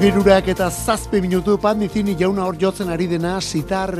Arratzalde eta zazpe minutu pandizini jauna hor jotzen ari dena sitar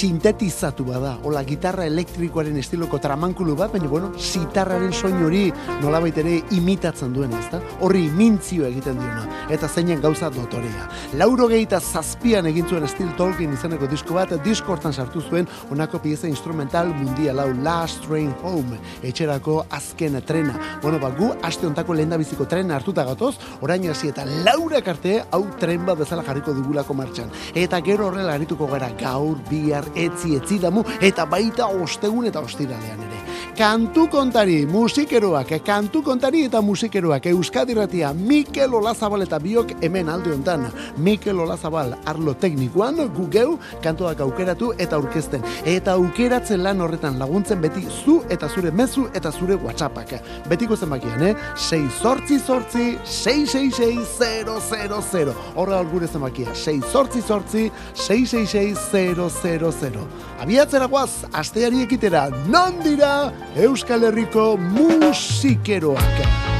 sintetizatu bada, hola gitarra elektrikoaren estiloko tramankulu bat, baina bueno, sitarraren soin hori nolabait ere imitatzen duen, ezta? Horri mintzio egiten duena, eta zeinen gauza dotorea. Lauro gehieta zazpian egin zuen Steel Tolkien izeneko disko bat, diskortan sartu zuen onako pieza instrumental mundial hau Last Train Home, etxerako azken trena. Bueno, ba, gu aste ontako lehen biziko trena hartuta gatoz, orain hasi eta laura karte hau tren bat bezala jarriko dugulako martxan. Eta gero horrela harituko gara gaur, bia, etzi etzi damu, eta baita ostegun eta ostiralean ere. Kantu kontari, musikeroak, kantu kontari eta musikeroak, Euskadi Ratia, Mikel Olazabal eta biok hemen alde hontan. Mikel Olazabal, arlo teknikoan, gugeu, kantuak aukeratu eta aurkezten. Eta aukeratzen lan horretan laguntzen beti zu eta zure mezu eta zure whatsappak. Betiko zenbakian, eh? 6 sortzi sortzi, 666 Horra gure zenbakia, 6 sortzi sortzi, 666 000. Abiatzera guaz, asteari ekitera, non dira Euskal Herriko musikeroak.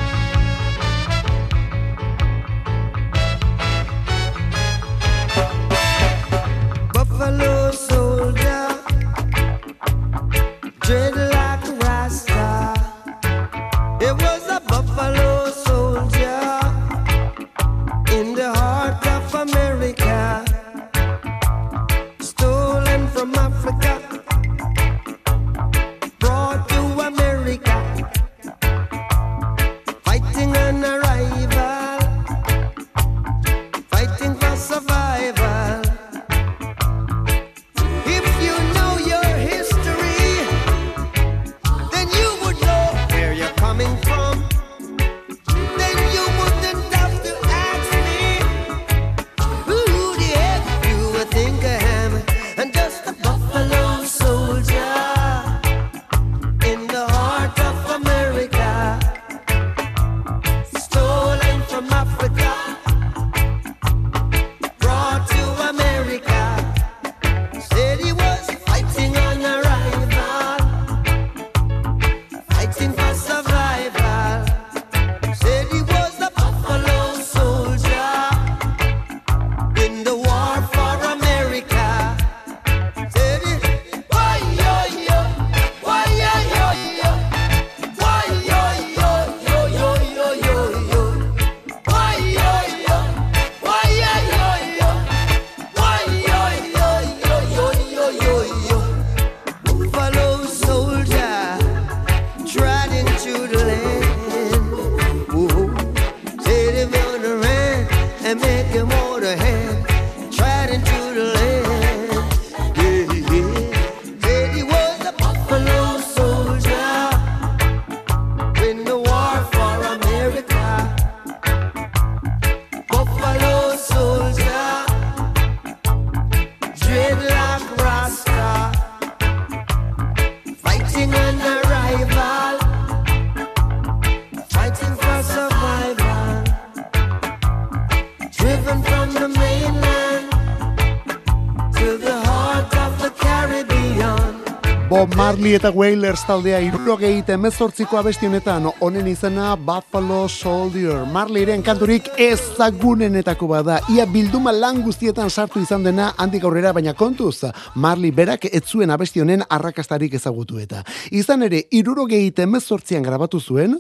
Marley eta Wailers taldea irurogei temezortziko abesti honetan honen izena Buffalo Soldier. Marleyren kanturik ezagunenetako bada. Ia bilduma lan guztietan sartu izan dena handik aurrera baina kontuz. Marley berak etzuen abesti honen arrakastarik ezagutu eta. Izan ere, irurogei temezortzian grabatu zuen,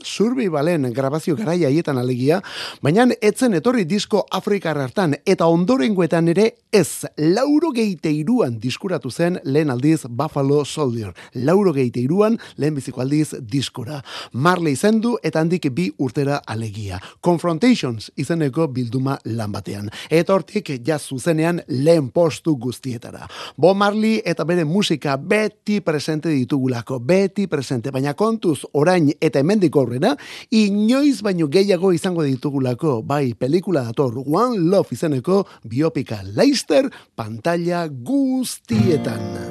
balen grabazio garaia haietan alegia, baina etzen etorri disko Afrikar hartan eta ondorengoetan ere ez. Lauro geite iruan diskuratu zen lehen aldiz Buffalo Soldier. Lauro iruan, lehen biziko aldiz diskora. Marley zendu eta handik bi urtera alegia. Confrontations izeneko bilduma lan batean. Eta hortik jaz zuzenean lehen postu guztietara. Bo Marley eta bere musika beti presente ditugulako, beti presente, baina kontuz orain eta hemendik aurrera, inoiz baino gehiago izango ditugulako, bai pelikula dator One Love izeneko biopika Leister pantalla guztietan.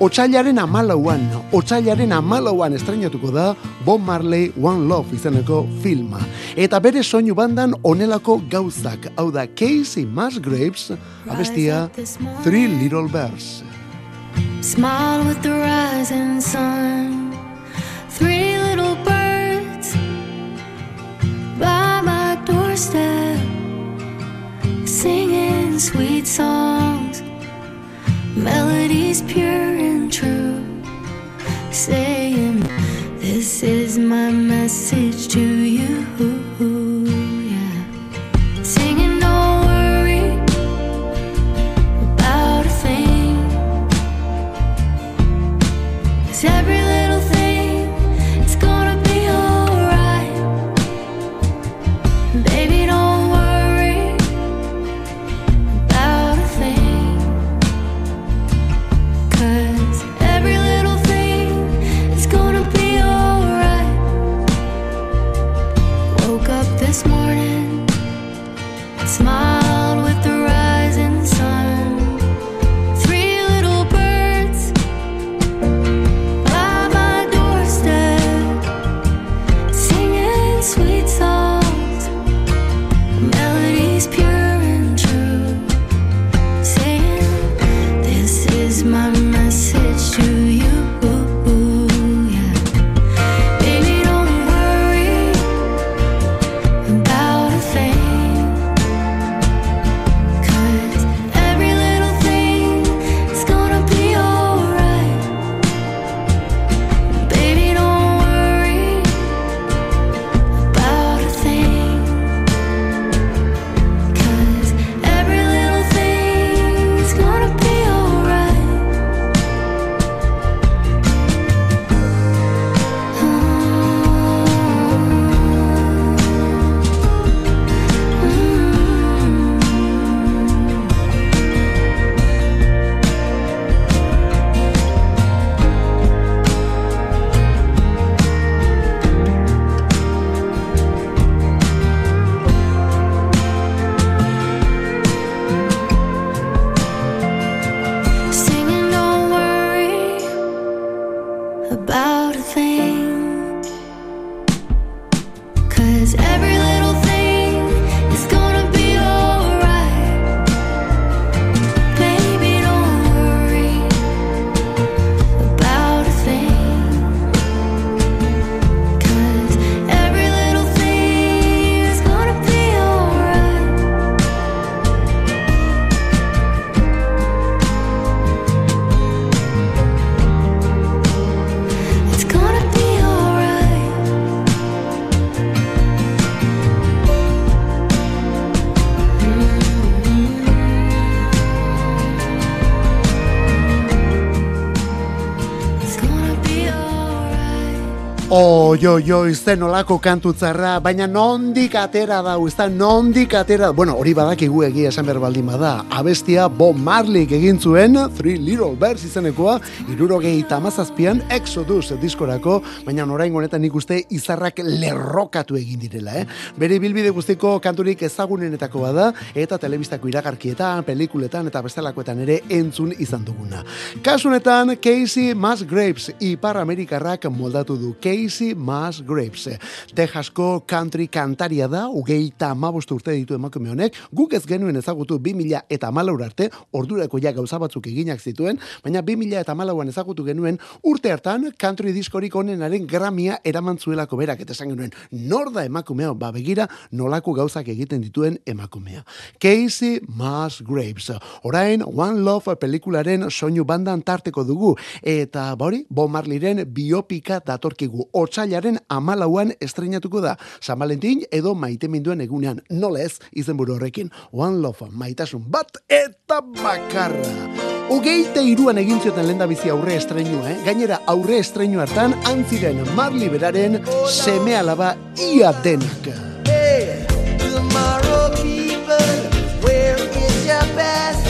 Otsailaren amalauan, otsailaren amalauan estrenatuko da Bob Marley One Love izeneko filma. Eta bere soinu bandan onelako gauzak, hau da Casey Musgraves, abestia Three Little Birds. Smile with the rising sun Three little birds By my doorstep Singing sweet songs melodies pure and true, saying, This is my message to you. Jo, jo, izten olako kantutzarra, baina nondik atera da, ez nondik atera, bueno, hori badakigu egia esan behar baldin bada, abestia Bo Marley egin zuen, Three Little Birds izenekoa, irurogei tamazazpian, Exodus diskorako, baina orain honetan nik uste izarrak lerrokatu egin direla, eh? Bere bilbide guztiko kanturik ezagunenetako bada, eta telebistako iragarkietan, pelikuletan, eta bestelakoetan ere entzun izan duguna. Kasunetan, Casey Musgraves, Ipar Amerikarrak moldatu du. Casey Casey Musgraves. Texasko country kantaria da, ugeita amabostu urte ditu emakume honek, guk ez genuen ezagutu 2000 eta malaur arte, ordurako ja gauza batzuk eginak zituen, baina 2000 eta malauan ezagutu genuen, urte hartan country diskorik onenaren gramia eraman zuelako berak, eta esan genuen, nor da emakumea, ba begira, nolako gauzak egiten dituen emakumea. Casey Musgraves. Orain, One Love pelikularen soinu bandan tarteko dugu, eta bori, Bo Marliren biopika datorkigu, otxailaren amalauan estrenatuko da, San Valentin edo maite minduen egunean, nolez, izenburu horrekin, One Love, maitasun bat eta bakarra. Ugeite iruan egin zioten lenda bizi aurre estreinu, eh? Gainera aurre estreinu hartan antziren Marli beraren seme alaba ia denak. Tomorrow people, where is your best?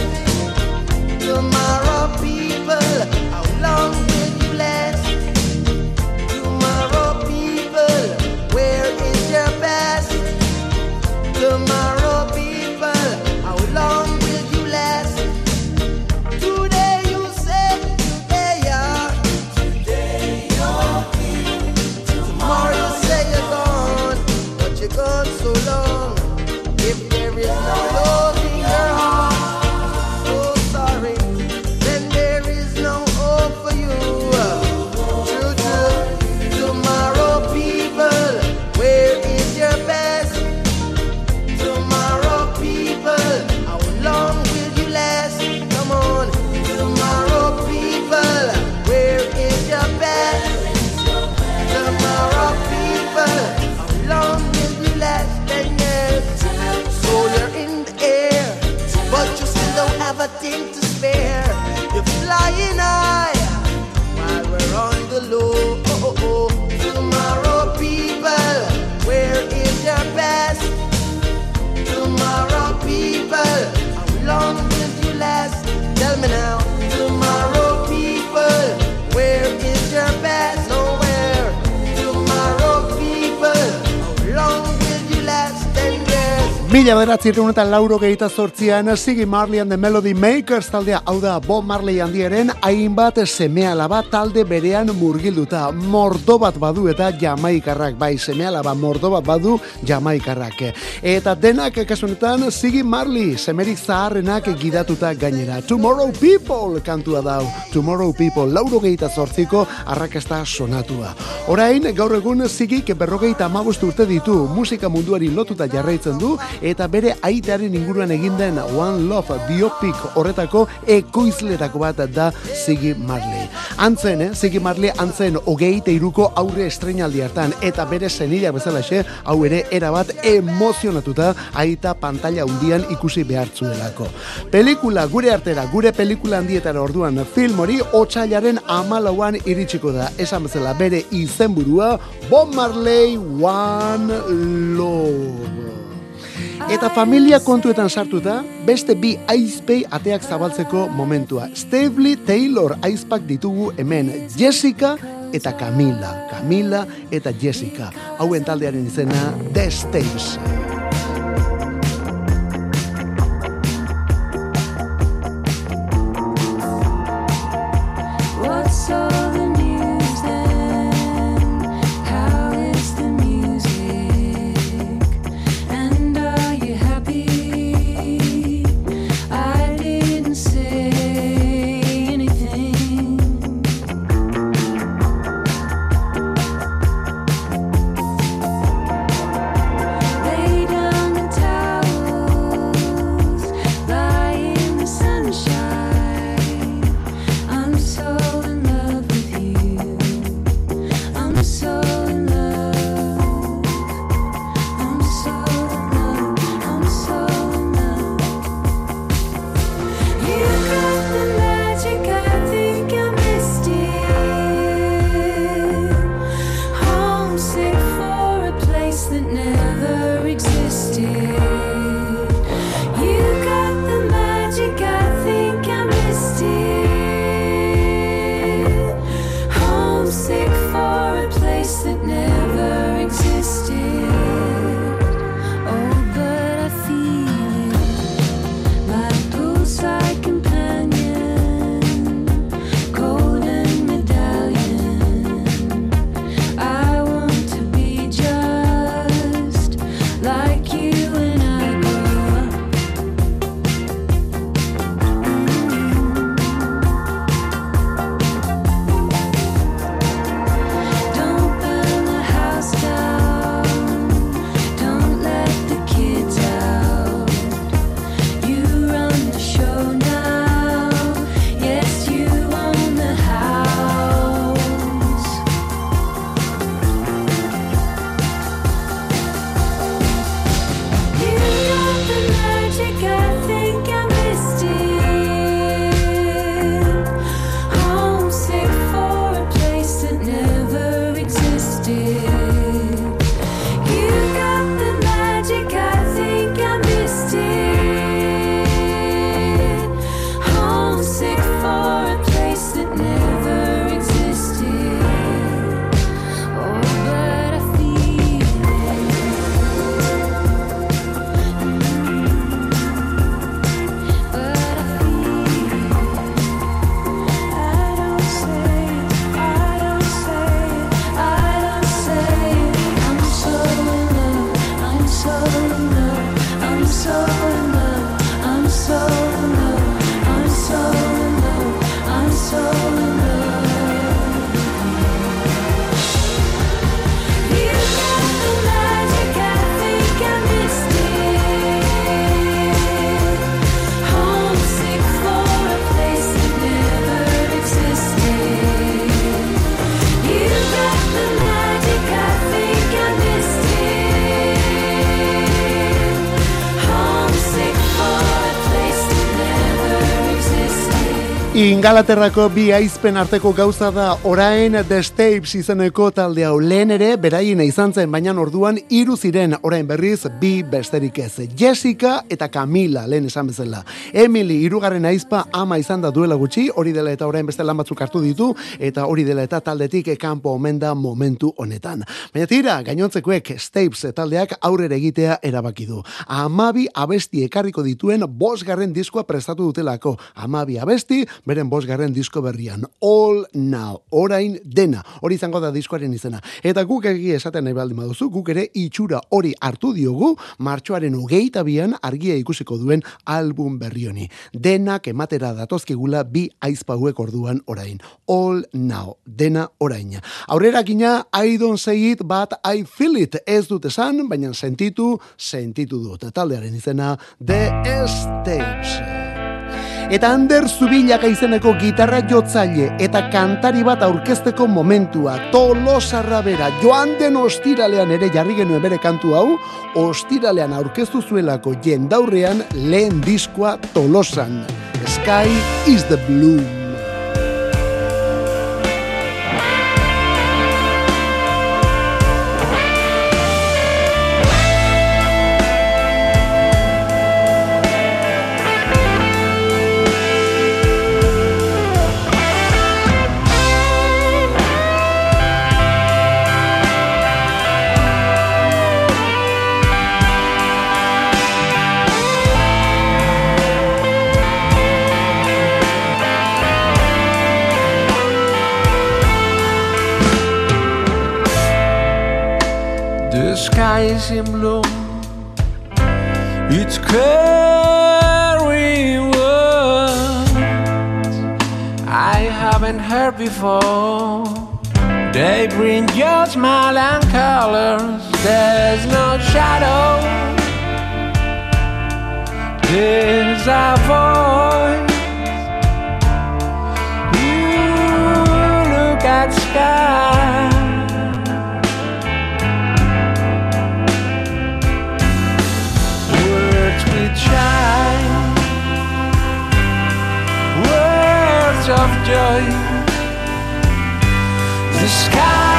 Tomorrow Mila beratzi eta lauro gehita zortzian, Sigi Marley and the Melody Makers taldea, hau da, Bob Marley handiaren, hainbat semea laba talde berean murgilduta, mordo bat badu eta jamaikarrak, bai, semea laba mordo bat badu jamaikarrak. Eta denak kasunetan, Sigi Marley, semerik zaharrenak gidatuta gainera. Tomorrow People kantua dau, Tomorrow People, lauro gehita zortziko, arrakasta sonatua. Orain, gaur egun, Sigi, berrogeita amabustu urte ditu, musika munduari lotuta jarraitzen du, eta bere aitearen inguruan egin den One Love biopic horretako ekoizletako bat da Ziggy Marley. Antzen, eh? Ziggy Marley antzen hogeite iruko aurre estrenaldi hartan eta bere zenila bezala xe, hau ere erabat emozionatuta aita pantalla undian ikusi behartzuelako. Pelikula gure artera, gure pelikula handietara orduan film hori otxailaren amalauan iritsiko da. Esan bezala bere izenburua Bob Marley One Love. Eta familia kontuetan sartuta, beste bi aizpei ateak zabaltzeko momentua. Stavely Taylor aizpak ditugu hemen Jessica eta Camila. Camila eta Jessica. Hauen taldearen izena The Staves. Ingalaterrako bi aizpen arteko gauza da. Orain The Stapes izeneko talde hau. Lehen ere beraien izan zen baina orduan hiru ziren. Orain berriz bi besterik ez. Jessica eta Camila lehen esan bezala. Emily hirugarren aizpa ama izan da duela gutxi. Hori dela eta orain beste lan batzuk hartu ditu. Eta hori dela eta taldetik kanpo omen da momentu honetan. Baina tira gainontzekoek Stapes taldeak aurrera egitea erabaki du. Amabi abesti ekarriko dituen bosgarren diskoa prestatu dutelako. Amabi abesti beren bosgarren disko berrian. All now, orain dena, hori izango da diskoaren izena. Eta guk egi esaten nahi baldin baduzu, guk ere itxura hori hartu diogu, martxoaren hogeita bian argia ikusiko duen album berri honi. Denak ematera datozkigula bi aizpauek orduan orain. All now, dena orain. Aurrera gina, I don't say it, but I feel it. Ez dut esan, baina sentitu, sentitu dut. Taldearen izena, The States. Eta Ander Zubilaka izeneko gitarra jotzaile eta kantari bat aurkezteko momentua. Tolosarra bera, joan den ostiralean ere jarri genuen bere kantu hau, ostiralean aurkeztu zuelako jendaurrean lehen diskoa Tolosan. Sky is the blue. Eyes in bloom. It's carrying words I haven't heard before. They bring your smile and colors. There's no shadow. There's a voice. You look at sky. Of joy. The sky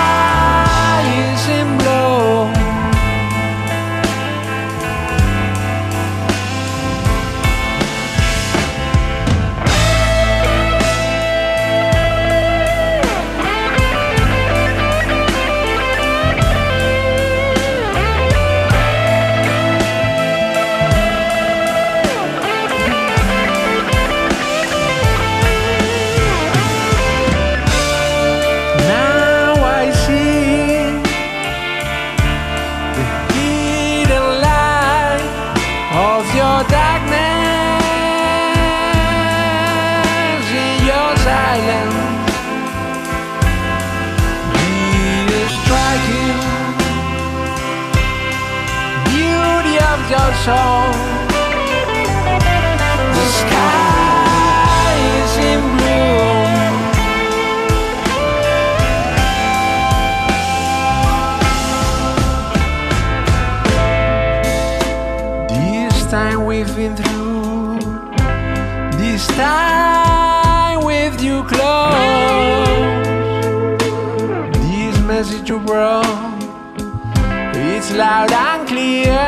loud and clear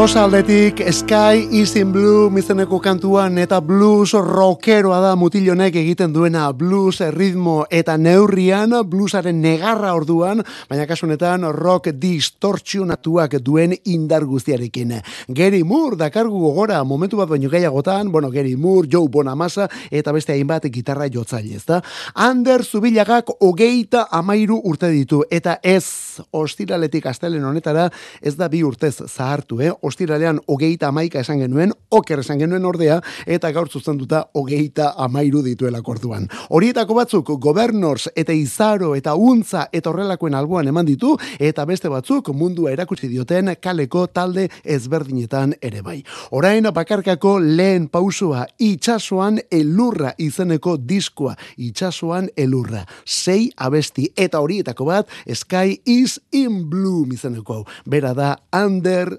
Tolosa aldetik Sky is in Blue mizeneko kantuan eta blues rockeroa da mutilonek egiten duena blues ritmo eta neurrian bluesaren negarra orduan, baina kasunetan rock distortzionatuak duen indar guztiarekin. Gary Moore dakargu gogora momentu bat baino gehiagotan, bueno, Gary Moore, Joe Bonamassa eta beste hainbat gitarra jotzaile, ezta? Ander Zubilagak hogeita amairu urte ditu eta ez ostiraletik astelen honetara ez da bi urtez zahartu, eh? Ostiralean hogeita amaika esan genuen, oker esan genuen ordea, eta gaur duta hogeita amairu dituela korduan. Horietako batzuk, gobernors eta izaro eta untza eta horrelakoen alboan eman ditu, eta beste batzuk mundua erakutsi dioten kaleko talde ezberdinetan ere bai. Orain bakarkako lehen pausua itxasuan elurra izeneko diskoa, itxasuan elurra. Sei abesti eta horietako bat, Sky is in Bloom izeneko. Bera da, Ander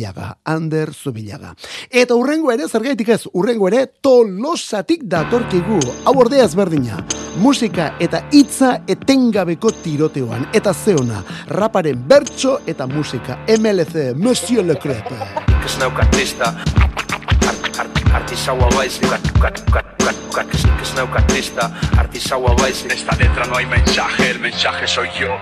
Zubilaga, Ander Zubilaga. Eta urrengo ere, zergaitik ez, urrengo ere, tolosatik datorkigu, hau ordea ezberdina. Musika eta hitza etengabeko tiroteoan, eta zeona, raparen bertso eta musika, MLC, Monsieur Le Crepe. Ez nauk artista, artisaua baizik, ez nauk artista, artisaua baizik. Esta letra no hay mensaje, el mensaje soy yo.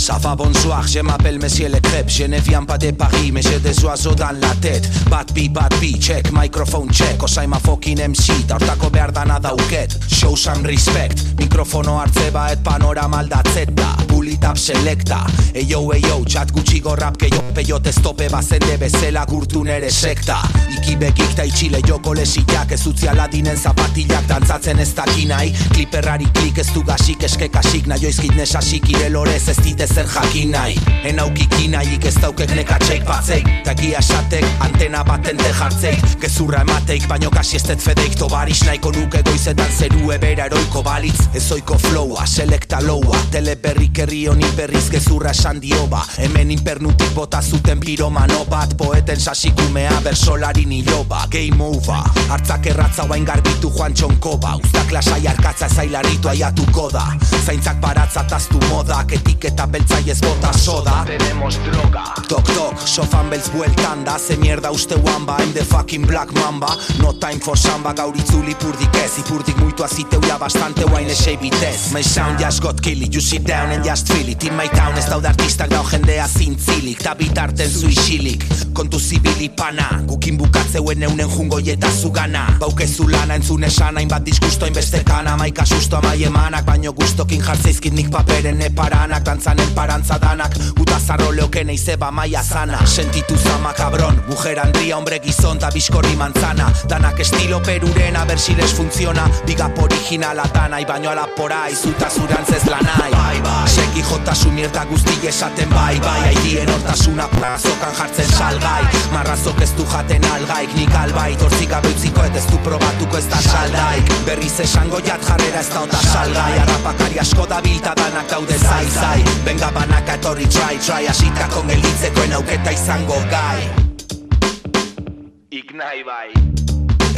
Ça va bonsoir, je m'appelle Monsieur Le Crêpe. Je ne viens pas de Paris, mais j'ai des oiseaux dans la tête. Bad bi, bad bi, check, microphone check. Osaima fucking MC, taurtako behar dana dauket Show some respect, mikrofono hartze baet panorama aldatzeta Pull up selecta, eyo, eyo, txat gutxi gorrap Keio peiot estope bazende bezela gurtu nere sekta. Iki ta itxile joko lesiak Ez utzi aladinen zapatilak dantzatzen ez dakinai Kliperrari klik ez du gasik eskekasik Naioizkit nesasik irelorez ez dite zer jakin nahi. En nahiik ez daukek nekatxeik batzeik Tagia esatek antena baten te jartzeik Gezurra emateik baino kasi ez det fedeik. Tobaris nahiko nuke goizetan zeru ebera eroiko balitz. Ez oiko flowa, selekta loua Teleberrik herri honi berriz gezurra esan dioba Hemen inpernutik bota zuten piromano bat Poeten sasikumea bersolari niloba Game over, hartzak erratza guain garbitu joan txonkoba Uztak lasai arkatza zailaritu aiatuko da. Zaintzak baratza taztu modak etiketa beltza ez bota soda. Tenemos droga. Tok tok, sofan beltz bueltan da Ze mierda uste wamba, I'm the fucking black mamba. No time for samba, gaur itzuli purdik ez Ipurdik muitu aziteu ya bastante guain esei bitez My sound just got kill it, you sit down and just feel it In my town ez daude artistak dau jendea zintzilik Ta bitarten zu isilik, kontu zibili pana Gukin bukatzeuen eunen jungo eta zugana. Baukezu lana entzun esan hainbat disgusto inbeste kana. Maika susto amai emanak, baino gustokin jartzeizkit nik paperen eparanak. Dantzanen parantza danak, guta zarro leoken eizeba maia zana Sentitu zama cabron, mujer andria, hombre gizon ta biskorri manzana. Danak estilo peruren, a ver si les funciona Bigap originala tanai, baino alapora izuta zurantzez lanai. Bai, bai, seki jota su mierda guzti esaten bai, bai. Aidien hortasuna plazokan jartzen salgai. Marrazok ez du jaten algaik, nik albai Torzik abeutziko ez du probatuko ez da saldaik. Berriz esango jat jarrera ez da ota salgai. Arrapakari asko da bilta danak daude zai zai. Benga banaka etorri try try. Asitako gelitzekoen auketa izango gai. Ignai bai.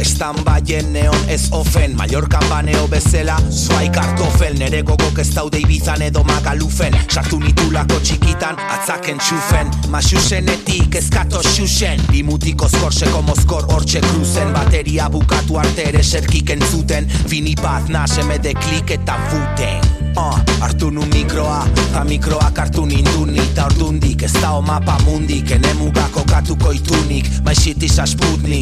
Estan baien neon ez ofen. Mallorcan baneo bezela Zuai kartofel Nere gogok ez daude ibizan edo magalufen. Sartu nitulako txikitan Atzaken txufen. Masusenetik ezkato xuxen. Bimutiko skorseko mozkor hortxe kruzen. Bateria bukatu arte ere serkik entzuten. Fini bat nasemede klik eta futen Uh, hartu nu mikroa, ta mikroak hartu ninduni Ta ordundik, ez da mapa mundik Enemuga kokatuko itunik. My shit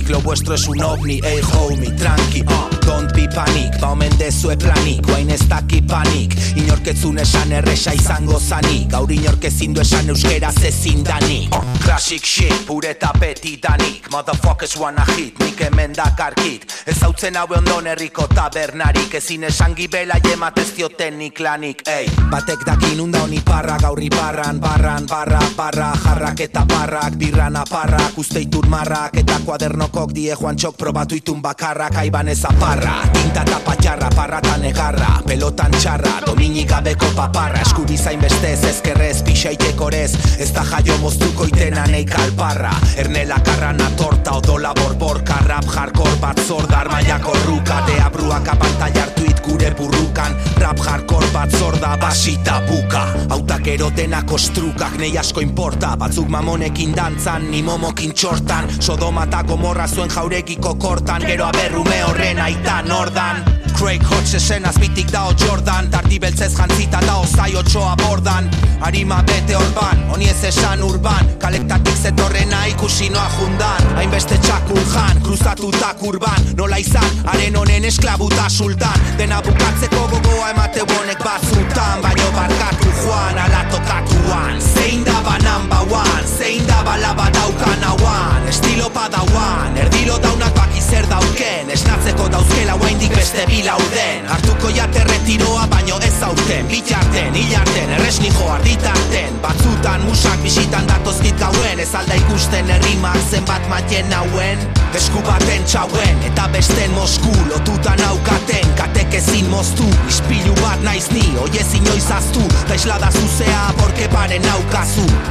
lo vuestro es un ovni. Ey homie, tranqui, uh, don't be panic Ba omen dezue planik, guain ez daki panik. Inorketzun esan erresa izango zanik Gaur inorkezin du esan euskeraz ezin danik. Uh, Classic shit, pure tapetidanik Motherfuckers wanna hit, nik hemen dakarkit. Ez hautzen haue ondon herriko tabernarik Ezin esan gibela jematez diotenik lanik, ey. Batek dakin unda honi parra, gaurri barran, barran, barra, barra Jarrak eta barrak, birran aparrak, usteitur marrak Eta kuadernokok die joan txok probatu itun bakarrak Aiban ez aparra, tinta eta patxarra, parra eta negarra Pelotan txarra, dominik gabeko paparra. Eskubi zain bestez, ezkerrez, pixaitekorez Ez da jaio moztuko itena neik alparra Ernela karrana torta, odola borborka Rap hardcore bat zordar, maiako ruka. Deabruak apantaiartuit gure burrukan Rap hardcore bat zorda basita buka Autak erotena kostrukak nei asko importa Batzuk mamonekin dantzan, ni momokin txortan. Sodomata gomorra zuen jaurekiko kortan. Gero aberrume horren aita nordan Craig Hodge esen azbitik dao Jordan Tardi beltzez jantzita dao zai otxoa bordan Arima bete orban, honi ez esan urban Kalektatik zetorrena ikusi noa jundan. Hainbeste txakur jan, kruzatutak urban Nola izan, haren honen esklabuta sultan. Dena bukatzeko gogoa emate bonek batzutan Baino barkatu joan, ala tokatuan Zein da ba number one, zein da ba laba daukan hauan Estilo padauan, erdilo daunak baki zer dauken. Esnatzeko dauzkela guaindik beste bilauden Hartuko jate retiroa baino ez aurten Bitarten, hilarten, erresnijo arditarten. Batzutan musak bisitan datozkit gauen. Ez alda ikusten herrimak zenbat maten hauen Esku baten txauen eta besten mosku Lotutan aukaten, katek ezin moztu Ispilu bat naiz ni, oiez inoiz aztu. Ta islada zuzea, borke paren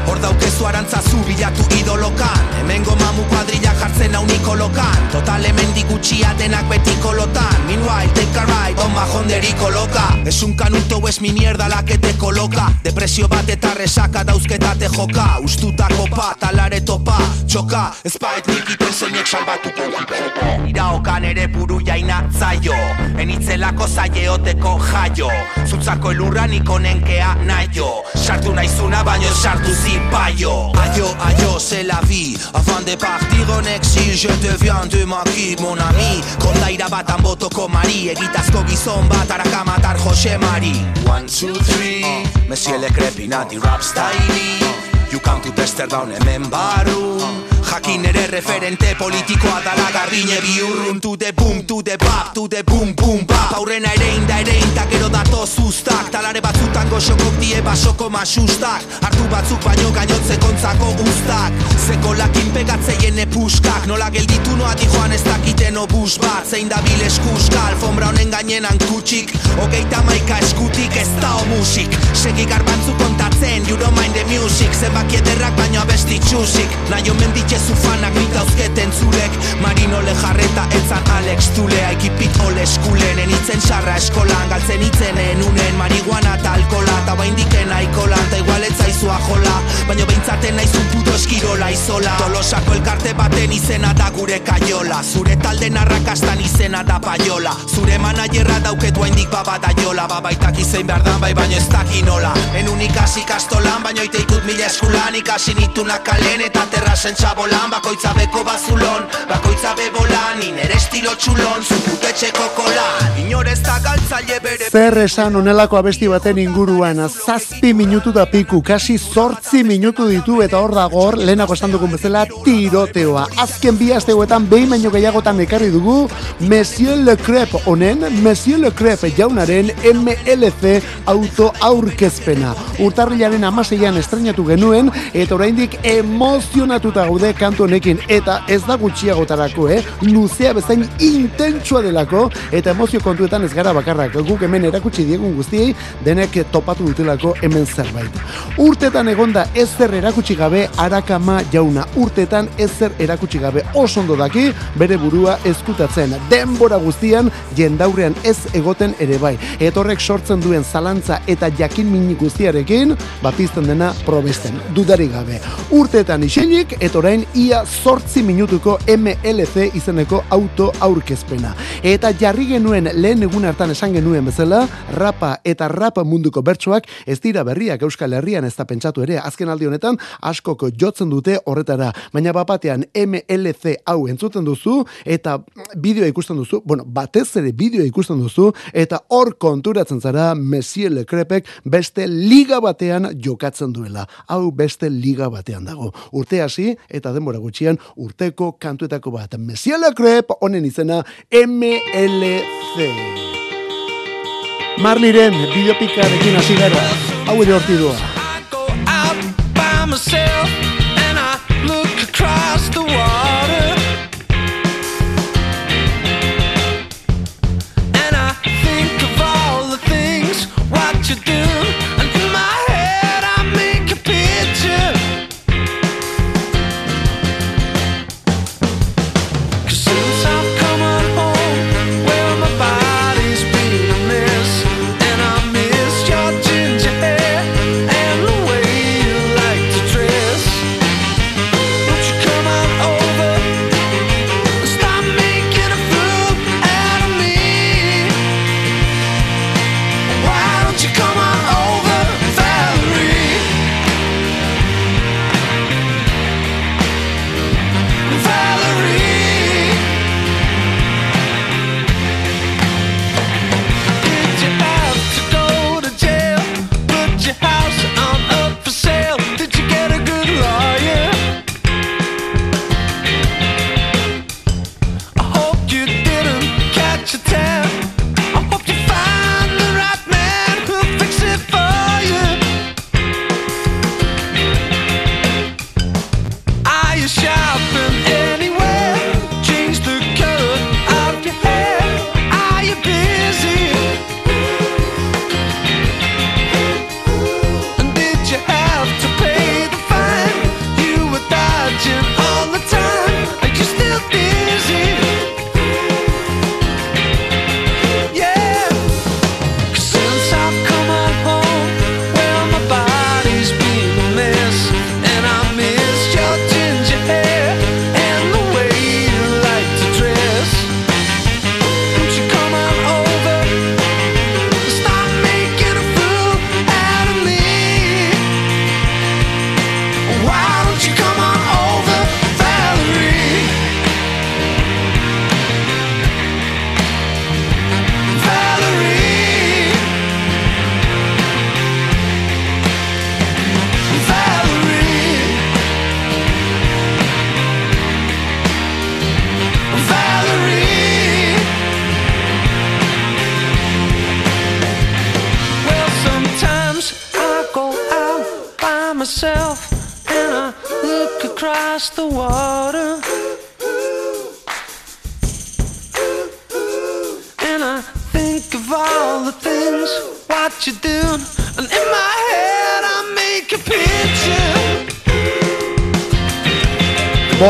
Hor daukezu arantzazu bilatu idolokan Hemengo mamu kuadrilla jartzen hau nikolokan Total hemen digutxia denak beti kolotan. Meanwhile, take a ride, on majonderi koloka Es un canuto es mi mierda la que te coloca. Depresio bat eta resaka dauzketa te joka. Ustutako pa, talare topa, txoka. Espait nikiten zeinek salbatuko. Iraokan ere buru jaina zaio. Enitzelako zaieoteko jaio. Zutzako elurran ikonenkea naio. Sartu naizuna baino sartu zipaio Aio, aio, c'est la vie. Avant de partir en exil Je deviens de maki, mon ami. Kondaira batan botoko mari Egitazko gizon bat arakamatar Jose Mari. One, two, three. Monsieur le crepinati rap style You come to Amsterdam hemen barru Jakin ere referente politikoa dala gardine. Biurrun To the boom, to the bap, to the boom, boom, bap Aurrena ere inda ere inda gero dato zuztak Talare batzutan goxokok die basoko masustak. Hartu batzuk baino gainotze kontzako ustak Zeko lakin pegatzeien epuskak. Nola gelditu noa joan ez dakiten obus bat. Zein da bil eskuska, alfombra honen gainenan kutsik. Hogeita maika eskutik ez da o musik Segi garbantzu kontatzen, you don't mind the music. Zenbaki ederrak baino abesti txusik. Naio menditzezu fanak nitauzketen zurek. Marino lejarreta eltzan Alex Tulea. Ekipit ole eskulen, enitzen sarra eskolan. Galtzen itzenen unen marihuana eta alkola. Ta baindiken aikola, ta igual ez zaizua jola Baino beintzaten naizun puto eskirola izola. Tolosako elkarte baten izena da gure kaiola. Zure talde narrakastan izena da paiola. Zure manajerra dauketu haindik babada jola. Babaitak izein behar dan bai baino ez daki nola. Enun ikasi kastolan baino ite ikut mila eskulan. Ikasi nitunak kalen eta terrasen txabolan Bakoitza beko bazulon, bakoitza bebolan Nire estilo txulon, zuputetxeko kolan Inorez da galtzaile bere Zer esan onelako abesti baten inguruan zazpi minutu da piku, kasi zortzi minutu ditu eta hor dago hor lehenako esan dugun bezala tiroteoa. Azken bi asteguetan behin baino gehiagotan ekarri dugu Monsieur Le Crepe honen, Monsieur Le Crepe jaunaren MLC auto aurkezpena. Urtarrilaren amaseian estrenatu genuen eta oraindik emozionatuta gaude kantu honekin eta ez da gutxiagotarako, eh? Luzea bezain intentsua delako eta emozio kontuetan ez gara bakarrak. Guk hemen erakutsi diegun guztiei denek topatu dutelako hemen zerbait. Urtetan egonda ezer erakutsi gabe arakama jauna. Urtetan ezer erakutsi gabe oso ondo daki bere burua ezkutatzen. Denbora guztian jendaurrean ez egoten ere bai. Eta horrek sortzen duen zalantza eta jakin minik guztiarekin, bapizten dena probesten. Dudari gabe. Urtetan isilik eta orain ia sortzi minutuko MLC izeneko auto aurkezpena. Eta jarri genuen lehen egun hartan esan genuen bezala, rapa eta rapa munduko bertsoak ez dira berriak Euskal Herrian ez da pentsatu ere, azken aldi honetan askoko jotzen dute horretara, baina bapatean MLC hau entzuten duzu eta bideoa ikusten duzu, bueno, batez ere bideoa ikusten duzu eta hor konturatzen zara Monsieur Lecrepek beste liga batean jokatzen duela. Hau beste liga batean dago. Urte hasi eta denbora gutxian urteko kantuetako bat. Monsieur Lecrep honen izena MLC. Marliren bideopikarekin hasi gara. Hau ere hortidua. I go out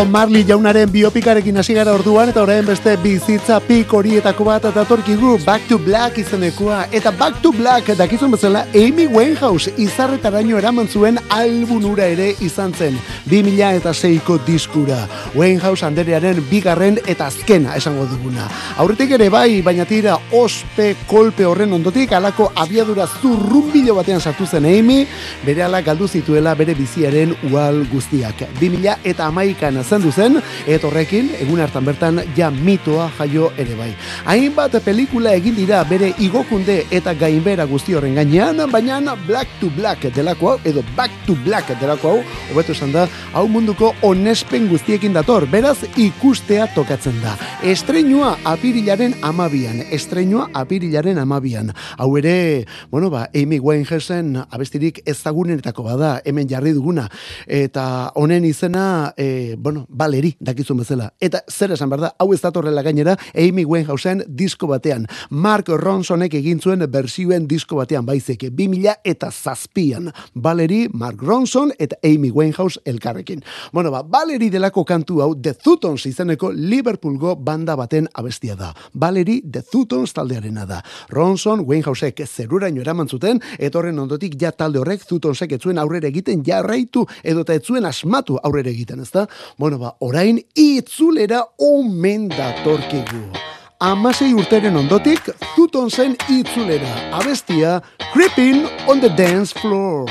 Bob Marley jaunaren biopikarekin hasi gara orduan eta orain beste bizitza pik horietako bat datorkigu Back to Black izenekoa eta Back to Black dakizun bezala Amy Winehouse izarretaraino eraman zuen albunura ere izan zen 2000 eta seiko diskura. Winehouse anderearen bigarren eta azkena esango duguna. Aurretik ere bai baina tira ospe kolpe horren ondotik alako abiadura zurrumbilo batean sartu zen Amy. Bere ala galdu zituela bere biziaren ual guztiak. 2000 eta amaikan zendu zen, eta horrekin, egun hartan bertan, ja mitoa jaio ere bai. Hainbat pelikula egin dira bere igokunde eta gainbera guzti horren gainean, baina Black to Black delako hau, edo Back to Black delako hau, hobetu esan da, hau munduko onespen guztiekin dator, beraz ikustea tokatzen da. Estreinua apirilaren amabian, estreinua apirilaren amabian. Hau ere, bueno ba, Amy Winehouseen abestirik ezagunenetako bada, hemen jarri duguna, eta honen izena, e, bueno, baleri, dakizun bezala. Eta zer esan behar da, hau ez datorrela gainera, Amy Winehouseen disko batean. Mark Ronsonek egin zuen berzioen disko batean, baizeke, 2000 eta zazpian. Baleri, Mark Ronson eta Amy Winehouse elkarrekin. Bueno, ba, baleri delako kantu hau, The Thutons izeneko Liverpoolgo banda baten abestia da. Baleri, The Thutons taldearena da. Ronson, Winehousek zeruraino eraman zuten, etorren ondotik ja talde horrek Thutonsek etzuen aurrera egiten jarraitu edota etzuen asmatu aurrera egiten, ezta? Bueno, ba, orain itzulera omen datorkigu. Amasei urteren ondotik, zuton zen itzulera. Abestia, Creeping on the Dance Floor.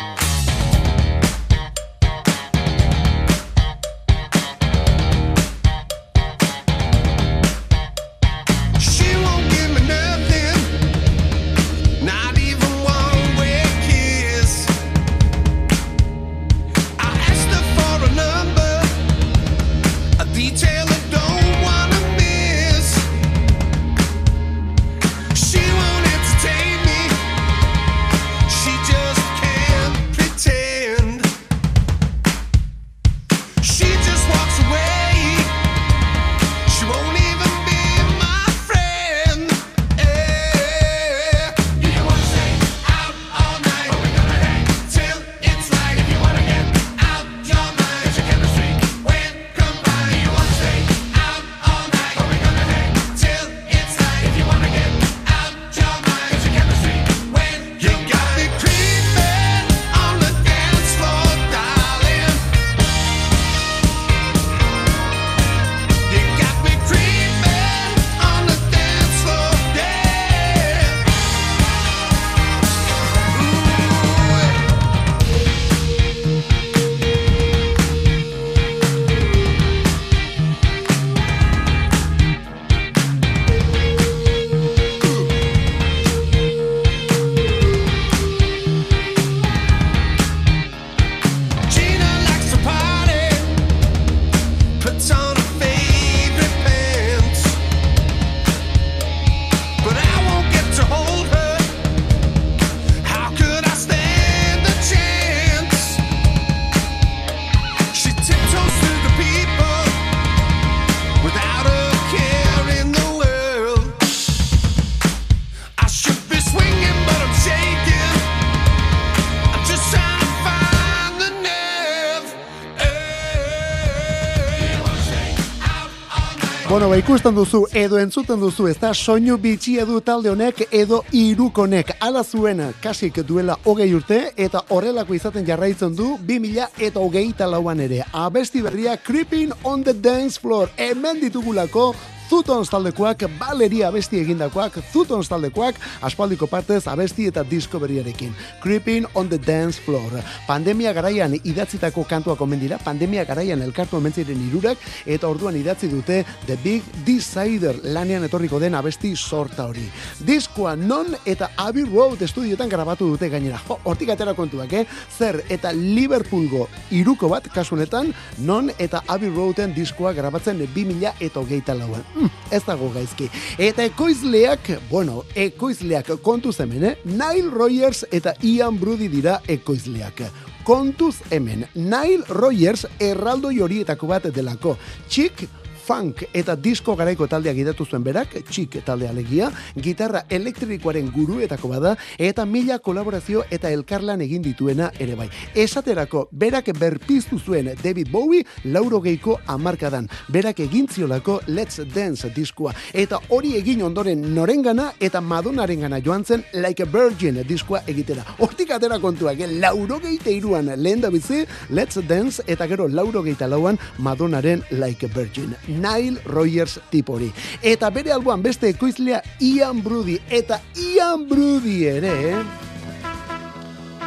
Ba, ikusten duzu edo entzuten duzu, ez da soinu bitxi edu talde honek edo irukonek. Ala zuen kasik duela hogei urte eta horrelako izaten jarraitzen du 2000 eta hogeita lauan ere. Abesti berria Creeping on the Dance Floor. Hemen ditugulako Zutons taldekoak, baleria abesti egindakoak, Zutons taldekoak, aspaldiko partez abesti eta disko berriarekin. Creeping on the Dance Floor. Pandemia garaian idatzitako kantuak omen dira, pandemia garaian elkartu omen ziren irurak, eta orduan idatzi dute The Big Decider lanean etorriko den abesti sorta hori. Diskoa non eta Abbey Road estudioetan grabatu dute gainera. Hortik atera kontuak, eh? Zer, eta Liverpoolgo iruko bat, kasunetan, non eta Abbey Roaden diskoa grabatzen 2000 eta hogeita lauan. Mm, ez dago gaizki. Eta ekoizleak, bueno, ekoizleak kontu zemen, eh? Nile Rogers eta Ian Brody dira ekoizleak. kontuz hemen. Nile Rogers erraldoi horietako bat delako. Chick funk eta disco garaiko taldea gidatu zuen berak, txik taldea alegia, gitarra elektrikoaren guruetako bada, eta mila kolaborazio eta elkarlan egin dituena ere bai. Esaterako, berak berpiztu zuen David Bowie lauro geiko amarkadan. Berak egin ziolako Let's Dance diskoa. Eta hori egin ondoren norengana eta Madonnaren gana joan zen Like a Virgin diskoa egitera. Hortik atera kontuak, eh? lauro geite iruan lehen da bizi Let's Dance eta gero lauro geita lauan Madonnaren Like a Virgin. Nile Rogers tipori. Eta bere alboan beste ekoizlea Ian Brody. Eta Ian Brody ere?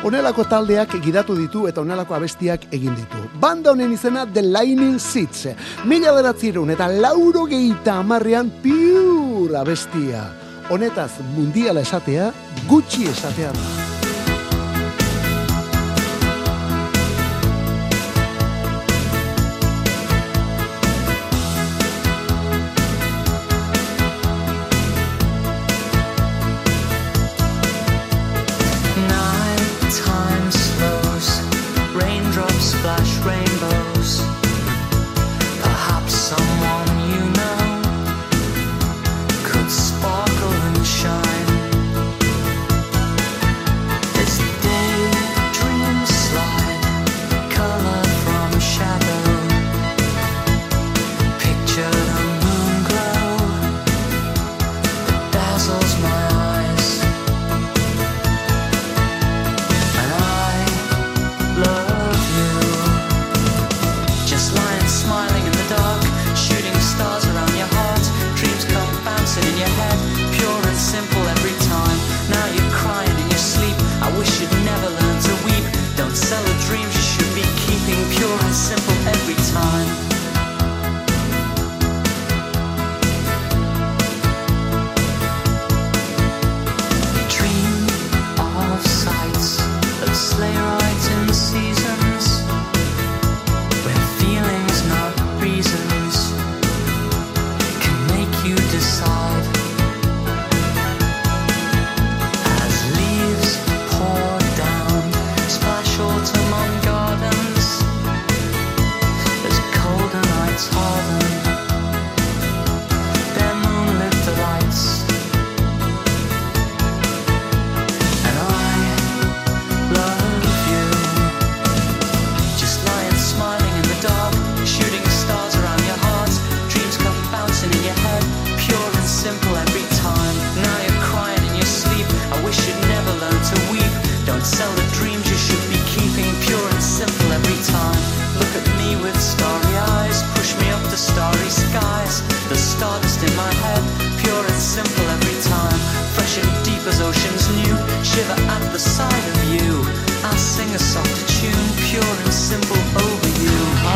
Honelako taldeak gidatu ditu eta honelako abestiak egin ditu. Banda honen izena The Lightning Seeds. Mila beratzirun eta lauro geita amarrean piur abestia. Honetaz mundiala esatea, gutxi esatea da.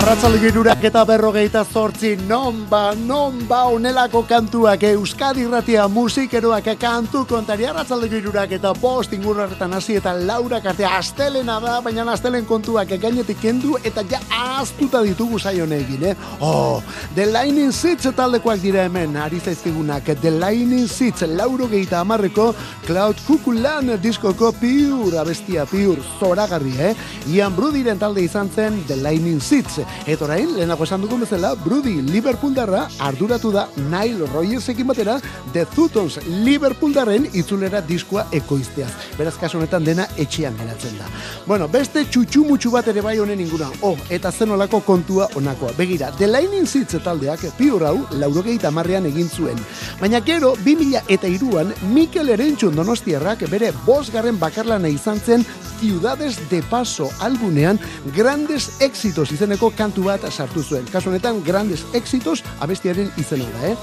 Arratzalde eta berrogeita zortzi, non ba, non ba, onelako kantuak, Euskadi irratia musikeroak kantu kontari, arratzalde girurak eta bost ingurraretan hasi eta laura karte astelena da, baina astelen kontuak gainetik kendu eta ja aztuta ditugu zaion egin, eh? Oh, The Lightning Seeds taldekoak dira hemen, ari zaizkigunak, The Lightning Seeds, lauro gehieta amarreko Cloud Kukulan diskoko piur, abestia piur, zoragarri, eh? Ian Brudiren talde izan zen The Lightning Seeds. Eta orain, lehenako esan dugun bezala, Brudi Liverpooldarra arduratu da Nile Rogersekin batera The Thutons Liverpooldarren itzulera diskoa ekoizteaz. Beraz, kasu honetan dena etxean geratzen da. Bueno, beste txutxumutxu bat ere bai honen inguruan. Oh, eta zenolako kontua onakoa. Begira, The Lightning Seeds taldeak piur hau laurogeita marrean egin zuen. Baina gero, 2000 eta iruan, Mikel Erentxun donostiarrak bere bosgarren bakarlana izan zen Ciudades de Paso albunean Grandes Éxitos izeneko kantu bat sartu zuen. Kasu honetan, Grandes Éxitos abestiaren izena da, eh?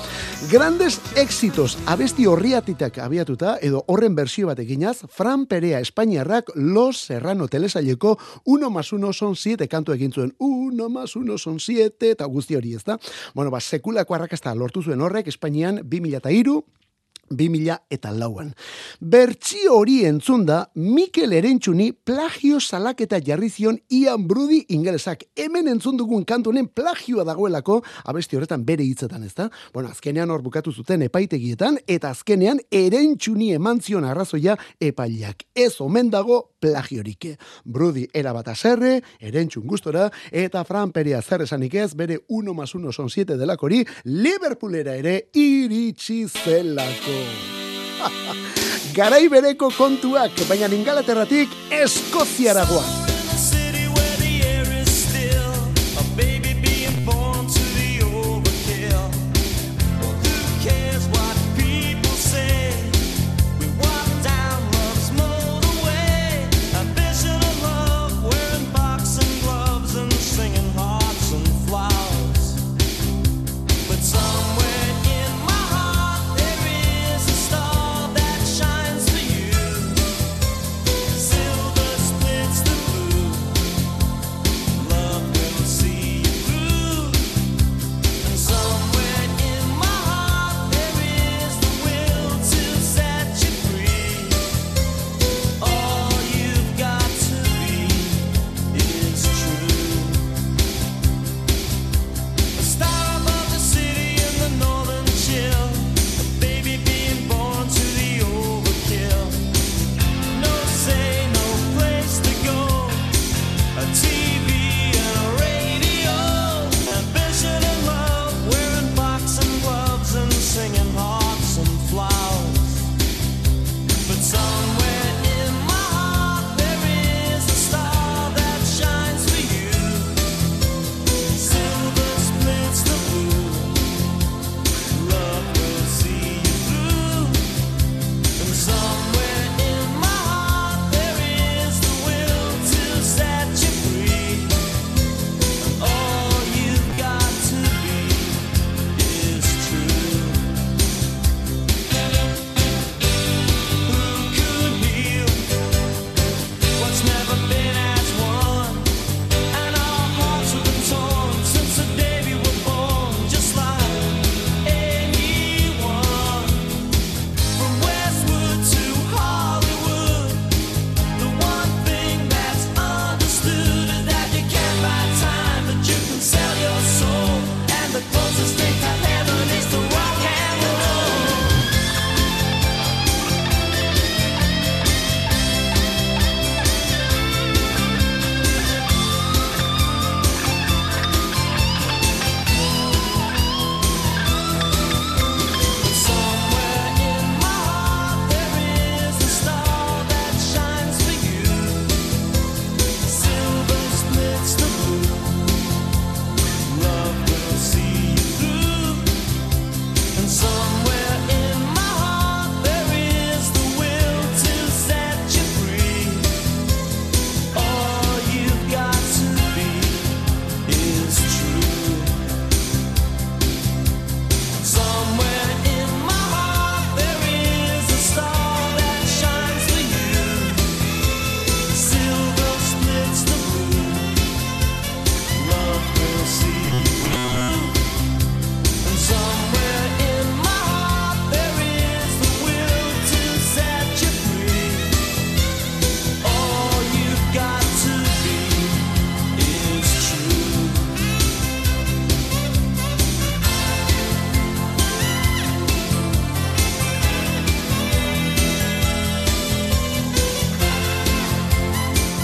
Grandes Éxitos abesti horriatitak abiatuta, edo horren bersio bat eginaz, Fran Perea Espainiarrak Los Serrano telesaileko 1 más 1 son 7 kantu egin zuen. 1 más 1 son 7 eta guzti hori ez da. Bueno, ba, sekulako arrakasta lortu zuen horrek Espainian 2003 2000 eta lauan. Bertsio hori entzunda, Mikel Erentxuni plagio salaketa jarri zion Ian Brudi ingelesak. Hemen entzun dugun kantunen plagioa dagoelako, abesti horretan bere hitzetan, ezta? Bueno, azkenean hor bukatu zuten epaitegietan, eta azkenean Erentxuni eman zion arrazoia epaileak. Ez omen dago plagiorik. Brudi erabat aserre, Erentxun gustora, eta Fran Perea zer esanik ez, bere 1 más 1 son 7 delakori, Liverpoolera ere iritsi zelako. Garai bereko kontuak, baina ingalaterratik Eskoziaragoa.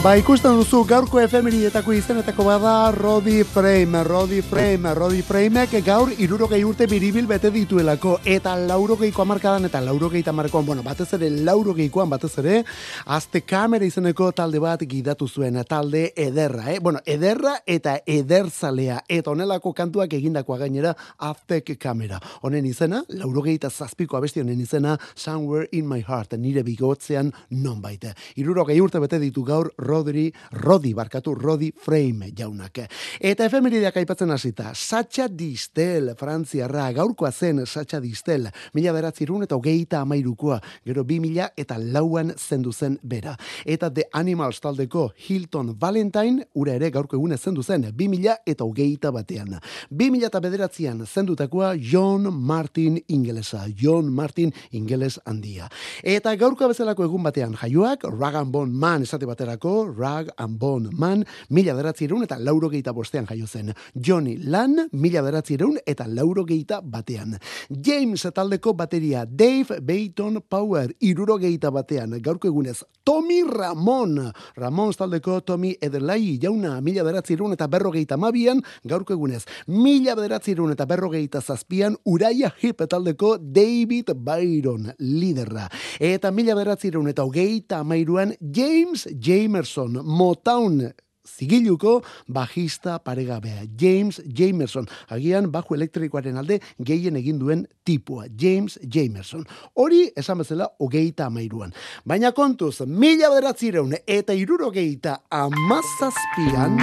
Ba, ikusten duzu gaurko efemeridetako izenetako bada Rodi Frame, Rodi Frame, Rodi Frameek gaur irurogei urte biribil bete dituelako eta laurogeiko amarkadan eta laurogeita markoan, bueno, batez ere laurogeikoan batez ere, azte kamera izeneko talde bat gidatu zuen, talde ederra, eh? Bueno, ederra eta ederzalea, eta honelako kantuak egindakoa gainera aztek kamera. Honen izena, laurogeita zazpiko abesti honen izena, Somewhere in my heart, nire bigotzean non baita. Irurogei urte bete ditu gaur Rodri, Rodi, barkatu, Rodi Frame jaunak. Eta efemerideak aipatzen hasita, Sacha Distel, Frantziarra, gaurkoa zen Sacha Distel, mila beratzirun eta hogeita amairukoa, gero bi mila eta lauan zendu zen bera. Eta The Animals taldeko Hilton Valentine, ura ere gaurko egunez zendu zen, bi mila eta hogeita batean. Bi mila eta bederatzean zendutakoa John Martin ingelesa, John Martin ingeles handia. Eta gaurko bezalako egun batean jaioak, Rag and Bone Man esate baterako, Rag and Bone Man, mila bederatzireun eta lauro bostean jaio zen. Johnny Lan, mila bederatzireun eta lauro batean. James taldeko bateria, Dave Bayton Power, iruro batean, gaurko egunez. Tommy Ramon, Ramon taldeko Tommy Edelai, jauna, mila bederatzireun eta berrogeita mabian, gaurko egunez. Mila bederatzireun eta berrogeita zazpian, Uraia Hip taldeko David Byron, liderra. Eta mila bederatzireun eta hogeita amairuan, James Jamerson, Motown zigiluko bajista paregabea, James Jamerson, agian bajo elektrikoaren alde gehien egin duen tipua, James Jamerson. Hori esan bezala hogeita amairuan. Baina kontuz, mila bederatzireun eta irurogeita amazazpian,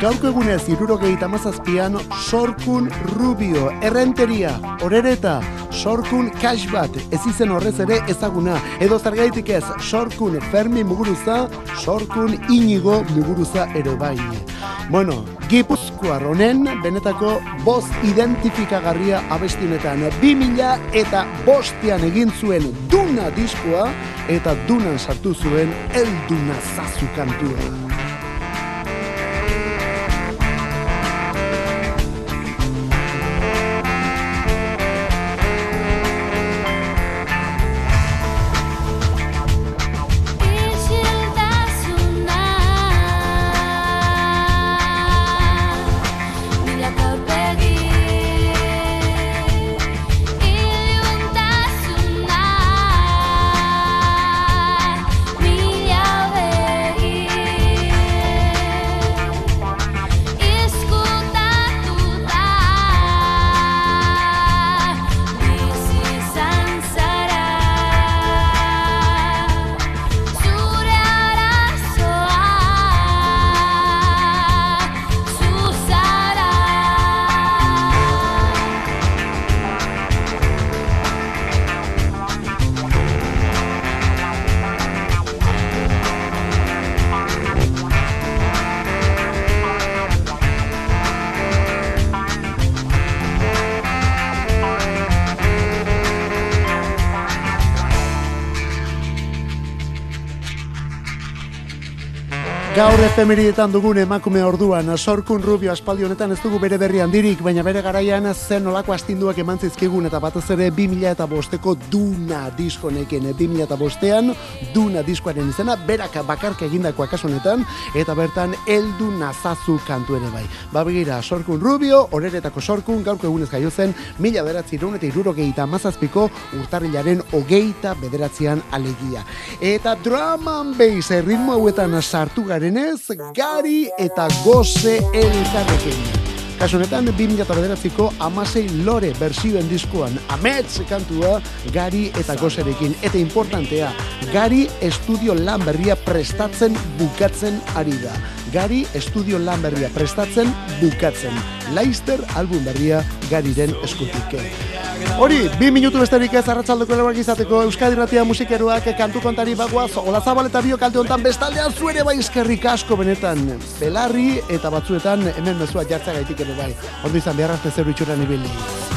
Gaurko egunez irurogeita mazazpian Sorkun Rubio, Errenteria, Orereta, Sorkun Cashbat, ez izen horrez ere ezaguna, edo zergaitik ez, Sorkun Fermi Muguruza, Sorkun Inigo Muguruza ere bai. Bueno, Gipuzkoar honen benetako bost identifikagarria abestinetan 2000 eta bostean egin zuen Duna diskoa eta Dunan sartu zuen Elduna zazu kantua. Gaur efemerietan dugun emakume orduan, sorkun rubio aspaldi honetan ez dugu bere berri handirik, baina bere garaian zen olako astinduak eman zizkigun eta batez ere 2000 eta bosteko Duna disko neken, 2000 eta bostean Duna diskoaren izena, berak bakarka egindako akasunetan, eta bertan eldu nazazu kantu ere bai. Ba begira, sorkun rubio, horeretako sorkun, gaurko egunez jaio zen, mila beratzi eta irurogeita mazazpiko urtarrilaren hogeita bederatzean alegia. Eta drum and bass, ritmo hauetan sartu garenez, gari eta goze elkarrekin. Kasu honetan, 2008ko amasei lore bersioen diskoan, amets kantua, gari eta gozerekin. Eta importantea, gari estudio lan berria prestatzen bukatzen ari da. Gari estudio lan berria prestatzen bukatzen. Leister album berria gariren eskutik. Hori, bi minutu besterik ez arratsaldeko elebak izateko Euskadi Ratia musikeroak kantu kontari bagoaz Ola Zabal eta bio kalte honetan bestaldean zuere bai eskerrik asko benetan Belarri eta batzuetan hemen mezua jartza gaitik ere bai Ondo izan beharrazte zeru itxuran ibili